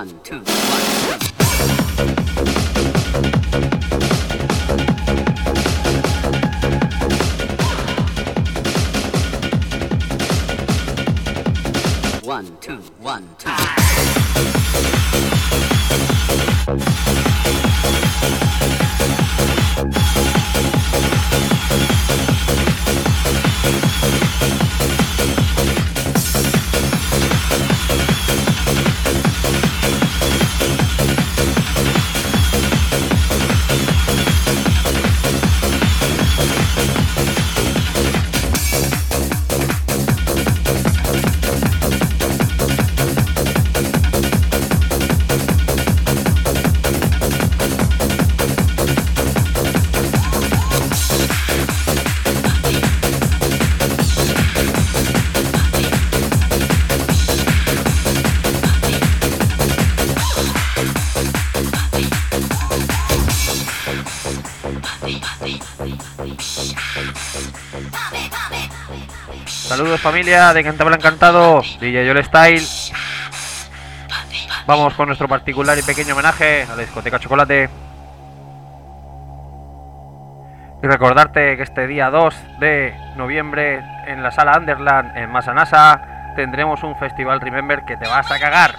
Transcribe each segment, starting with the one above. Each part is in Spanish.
One, two, one, two. Saludos familia de Cantabria Encantado, DJ Yol Style. Vamos con nuestro particular y pequeño homenaje a la discoteca Chocolate. Y recordarte que este día 2 de noviembre en la sala Underland en Masanasa tendremos un festival Remember que te vas a cagar.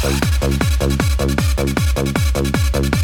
Thank you.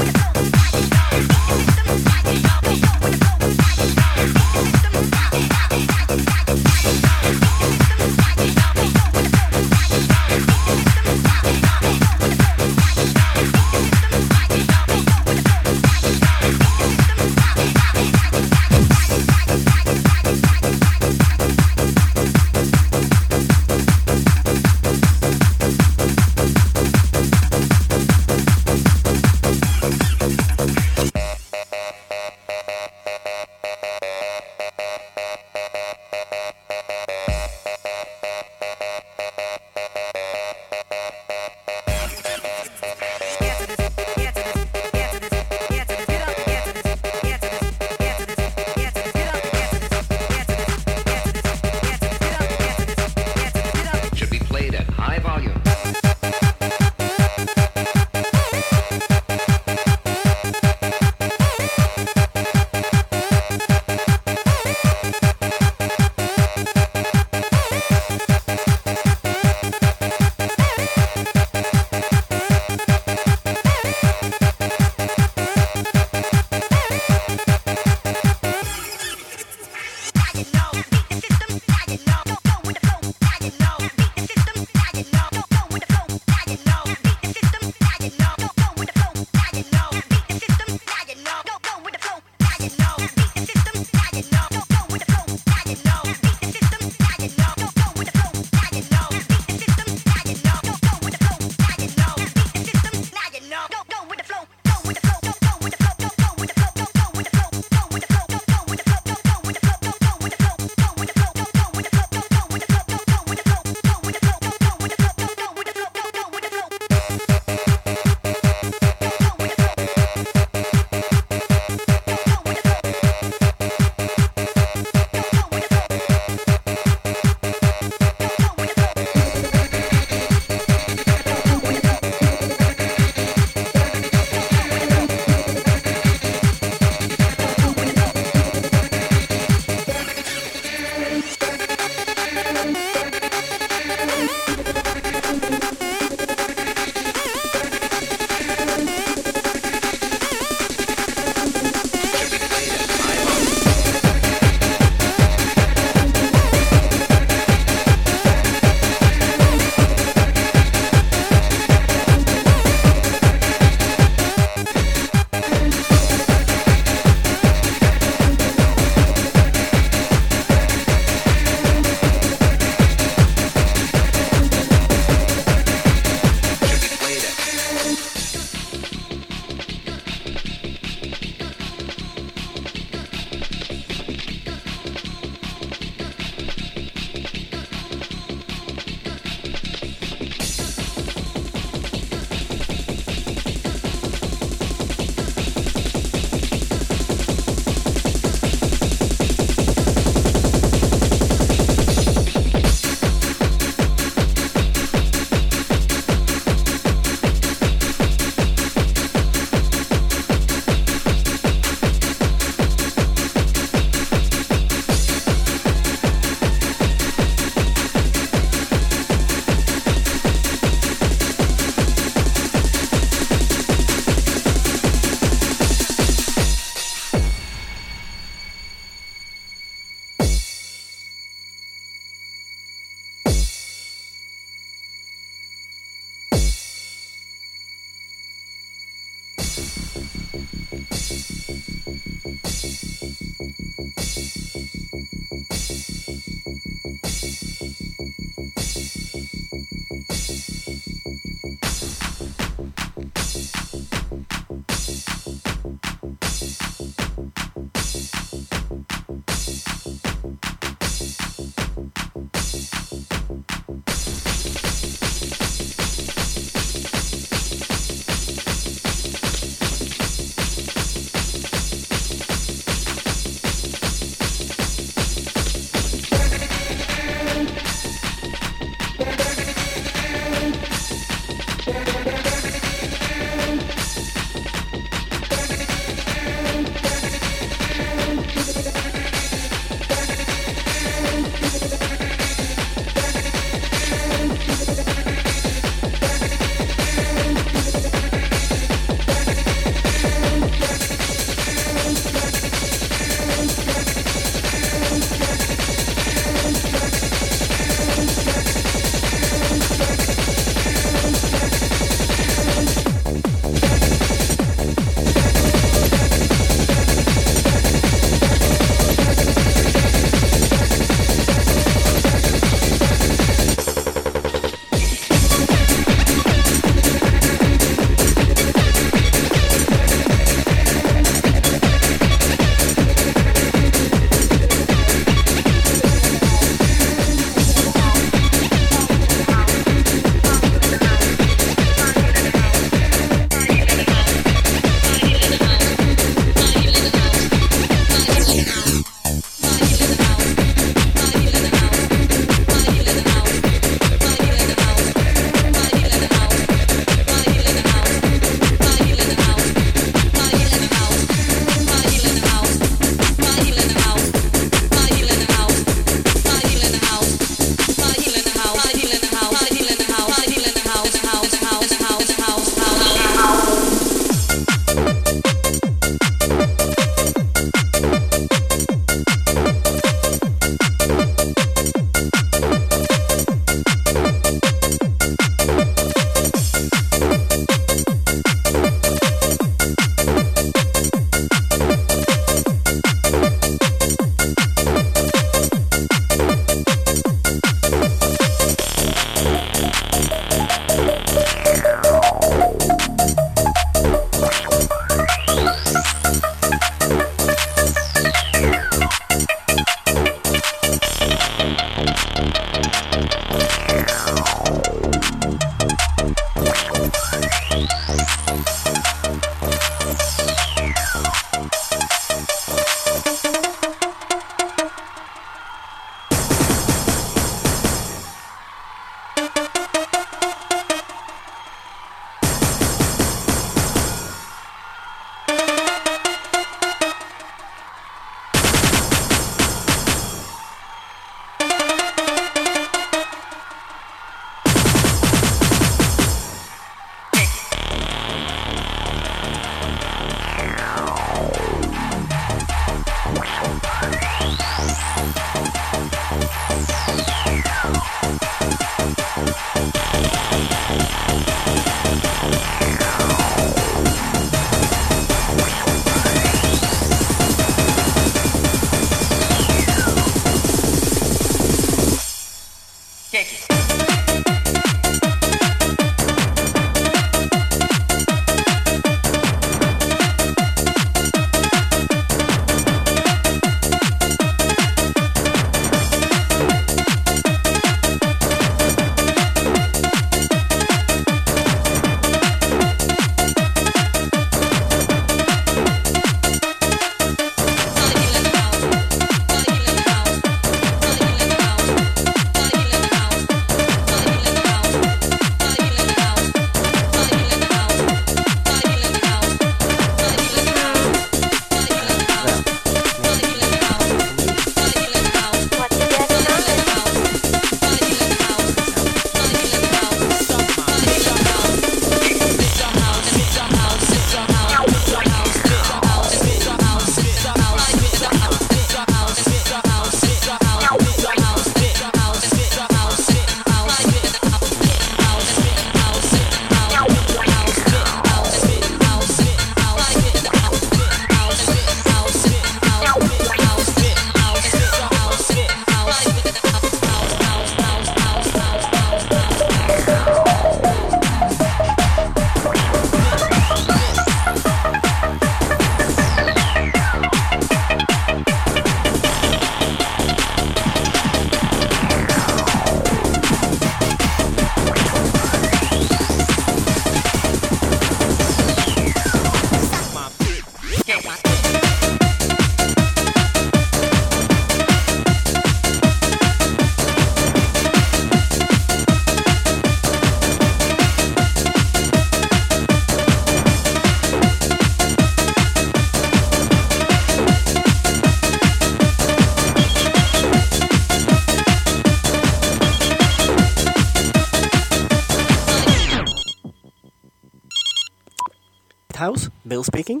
Bill speaking.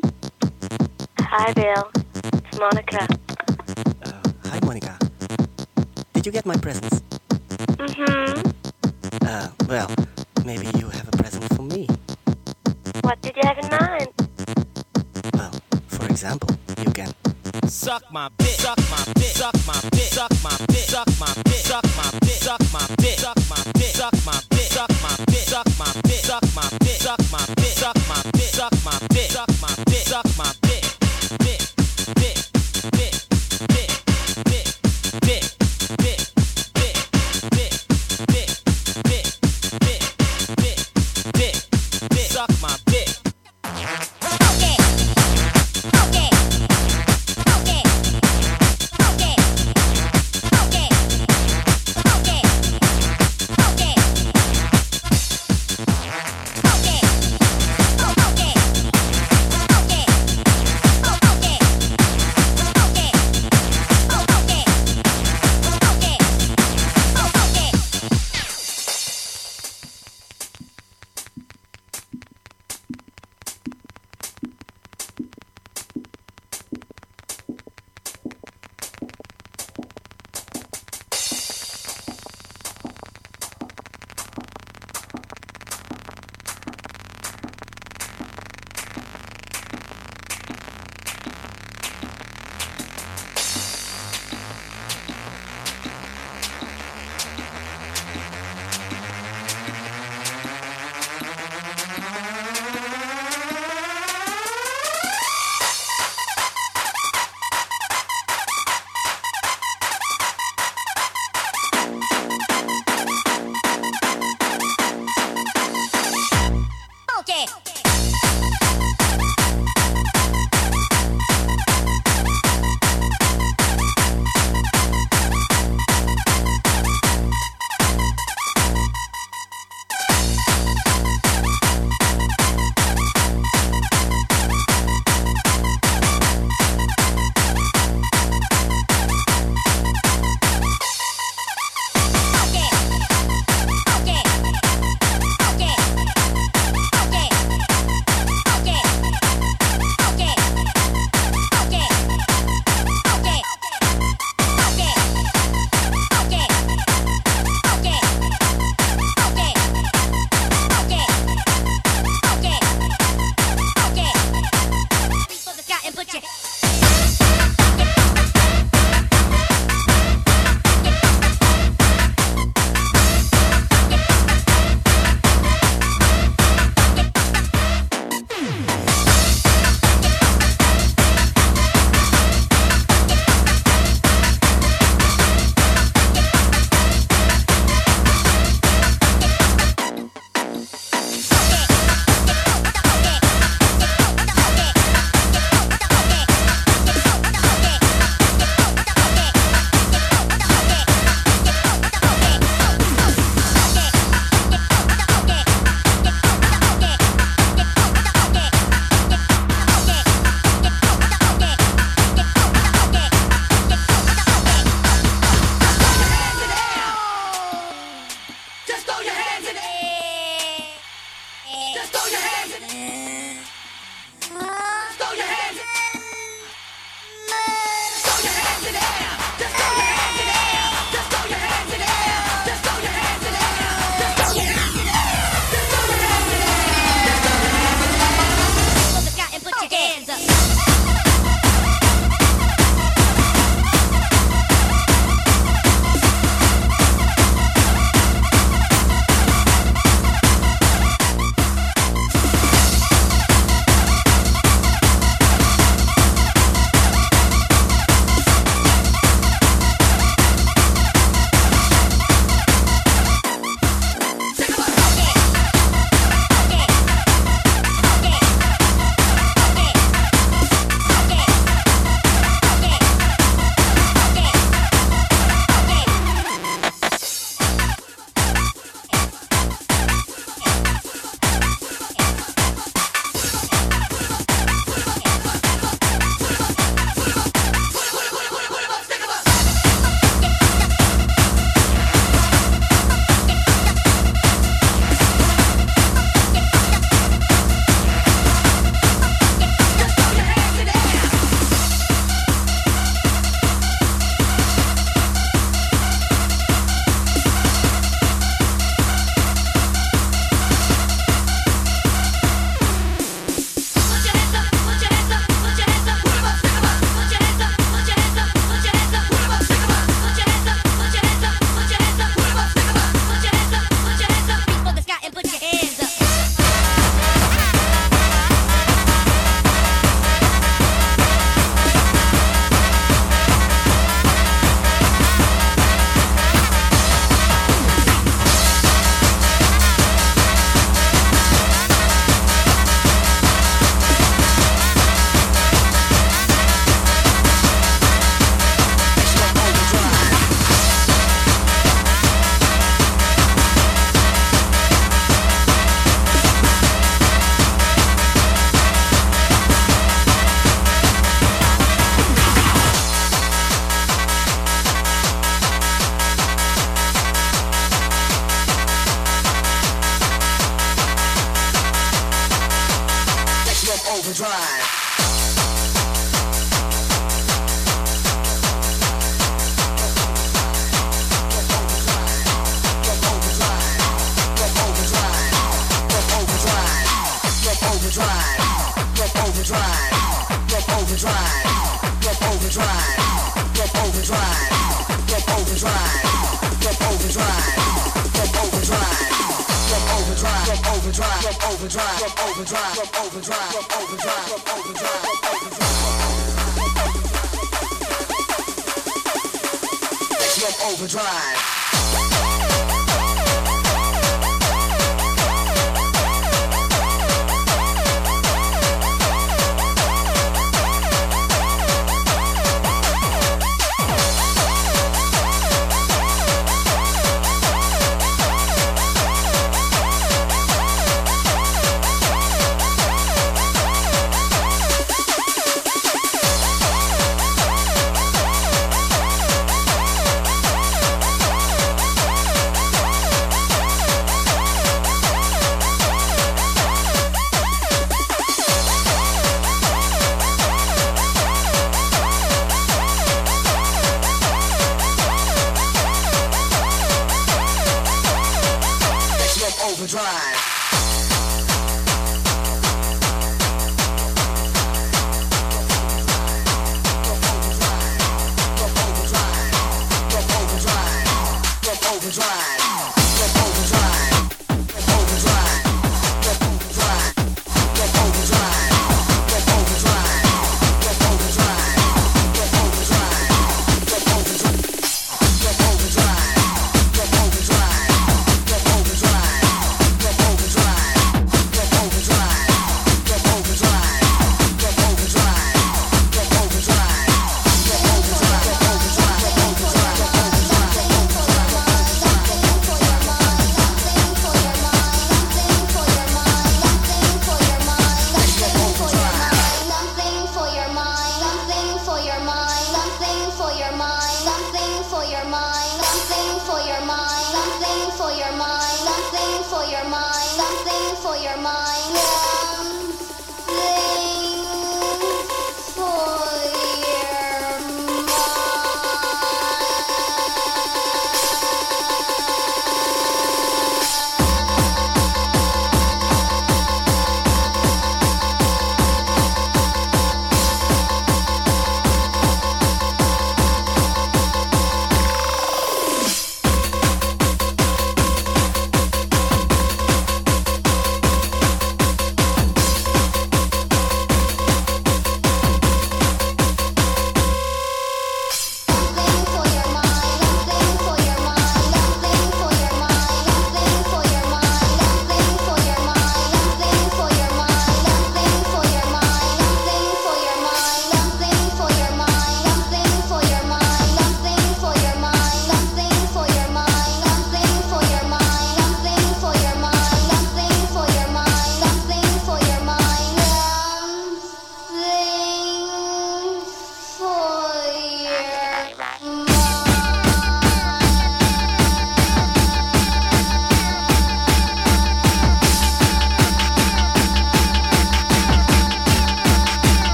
Hi, Bill. It's Monica. Uh, hi, Monica. Did you get my presents?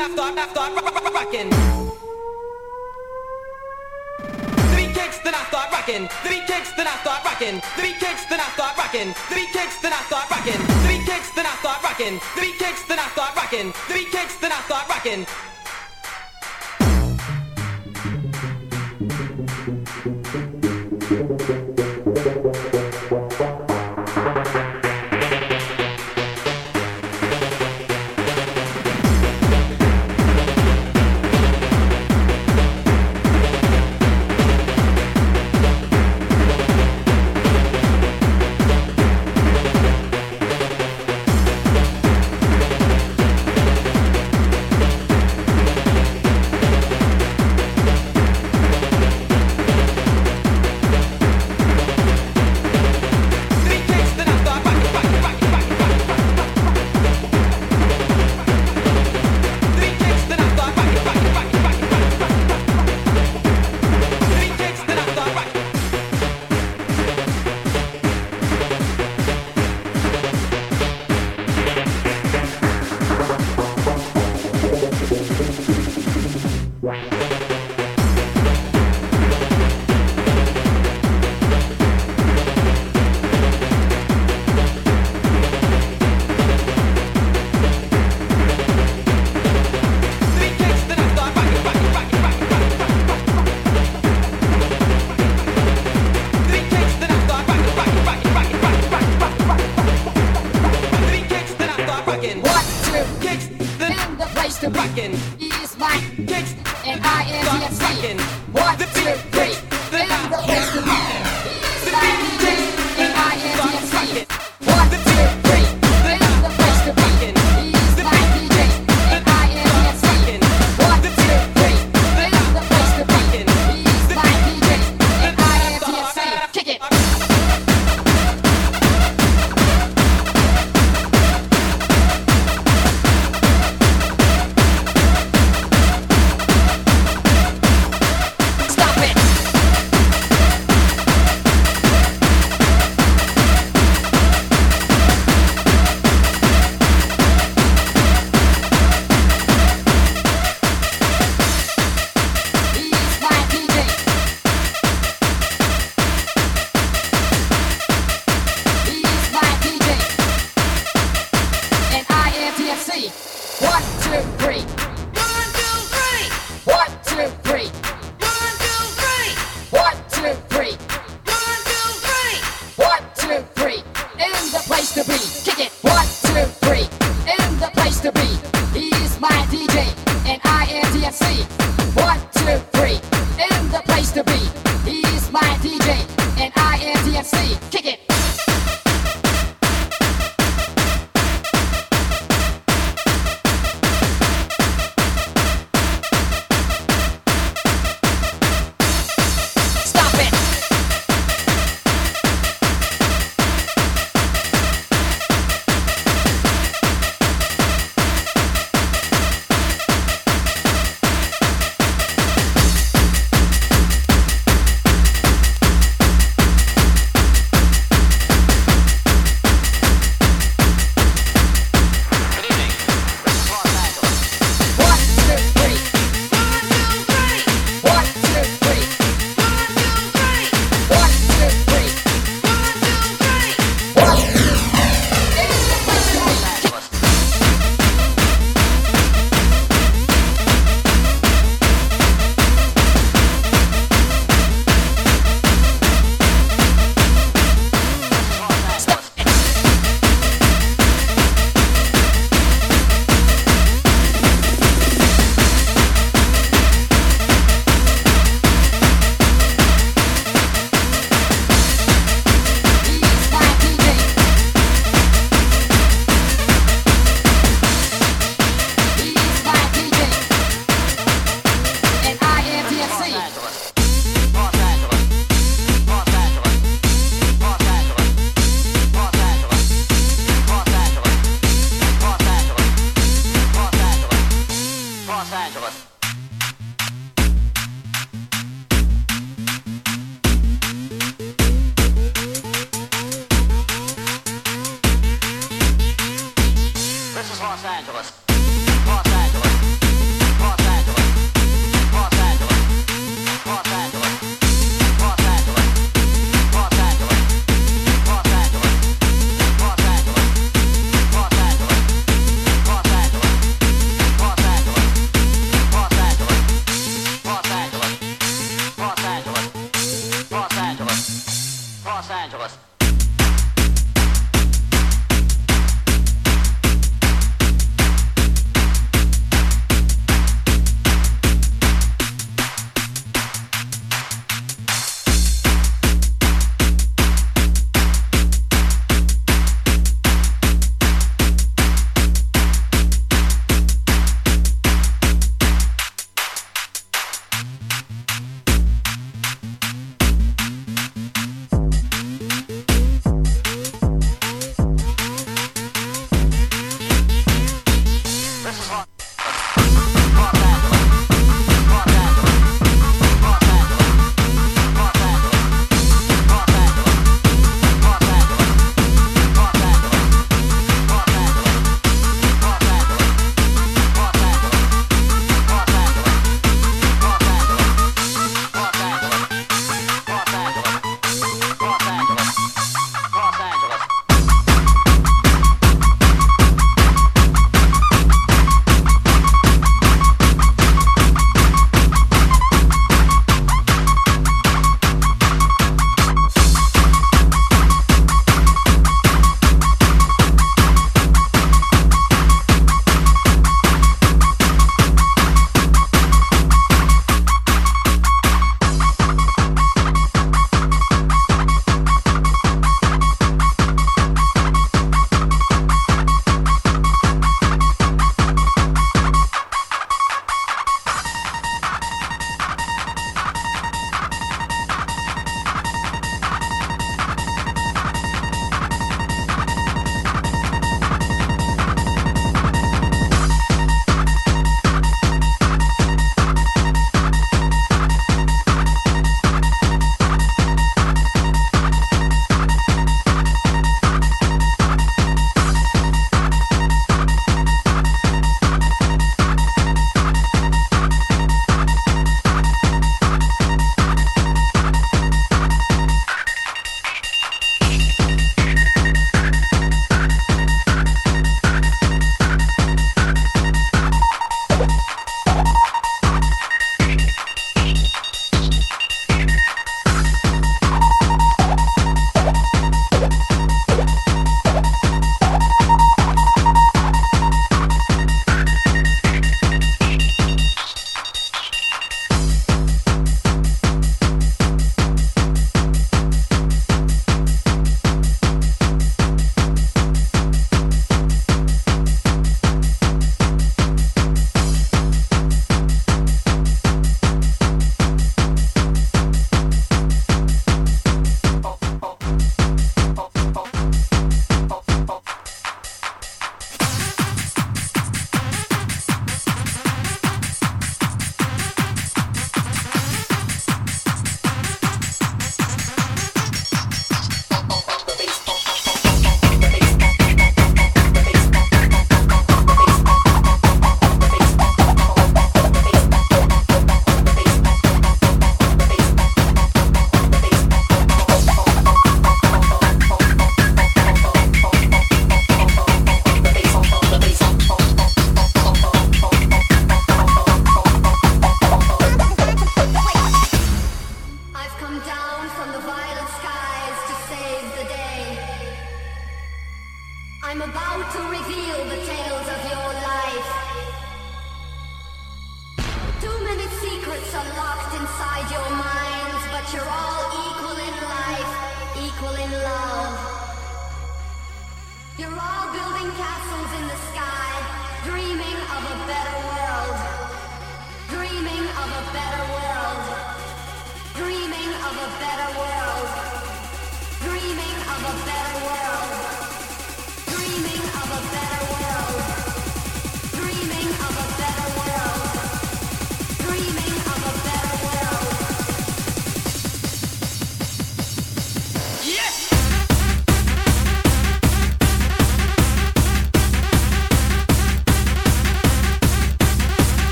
Rocking. The beat kicks, then I start rocking. The beat kicks, then I start rocking. The beat kicks, then I start rocking. The beat kicks, then I start rocking. The beat kicks, then I start rocking. The beat kicks, then I start rocking. The beat kicks, then I start rocking.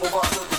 Boba.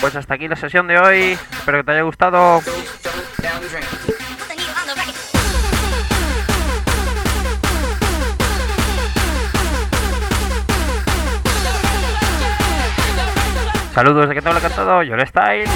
pues hasta aquí la sesión de hoy. Espero que te haya gustado. Saludos de que te habla cantado, yo le Style.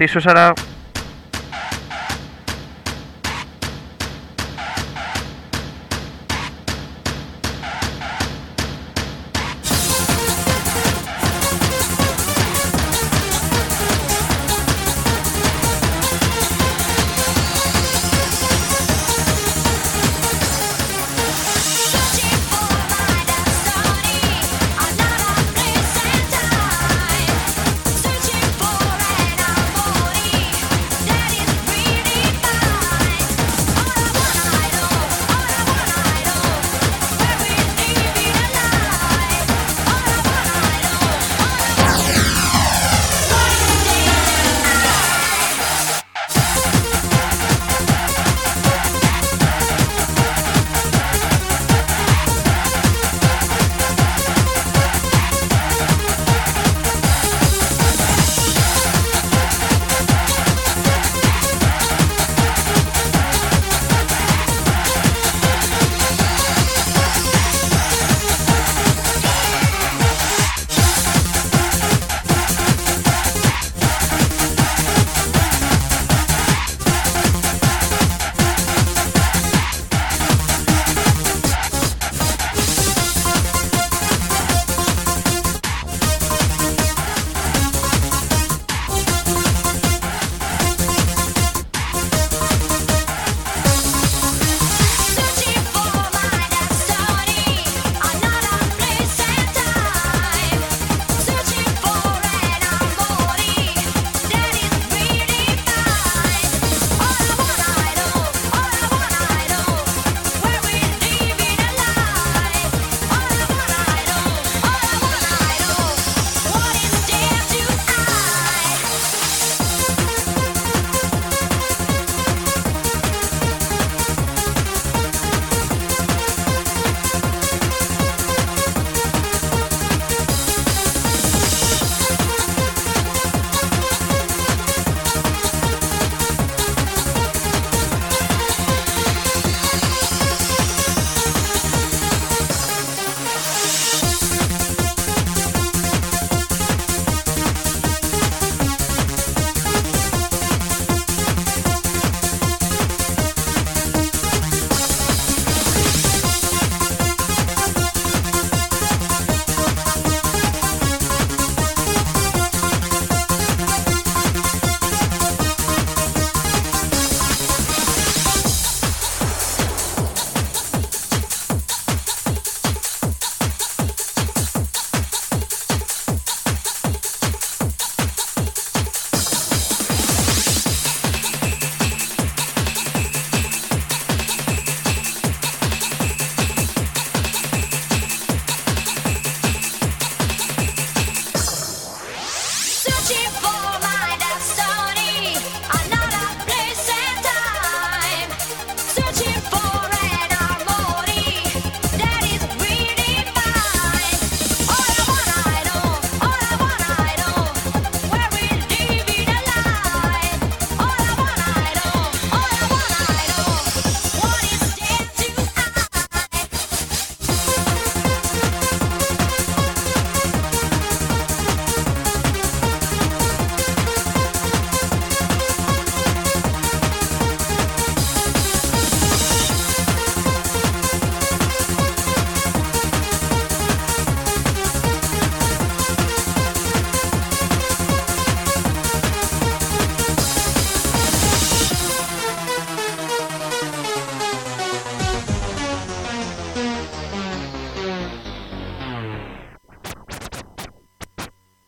Ti, Susana.